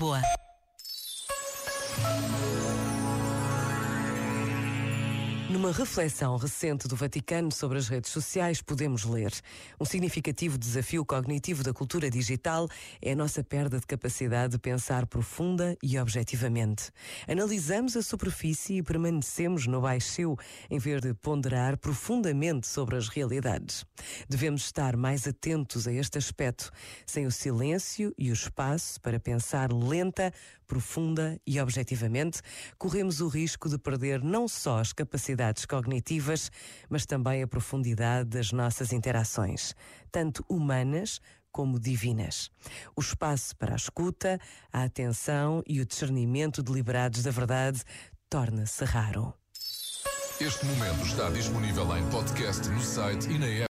Lisboa. Numa reflexão recente do Vaticano sobre as redes sociais, podemos ler: um significativo desafio cognitivo da cultura digital é a nossa perda de capacidade de pensar profunda e objetivamente. Analisamos a superfície e permanecemos no baixio em vez de ponderar profundamente sobre as realidades. Devemos estar mais atentos a este aspecto, sem o silêncio e o espaço para pensar lenta, profunda e objetivamente, corremos o risco de perder não só as capacidades cognitivas, mas também a profundidade das nossas interações, tanto humanas como divinas. O espaço para a escuta, a atenção e o discernimento deliberados da verdade torna-se raro. Este momento está disponível em podcast no site e na app.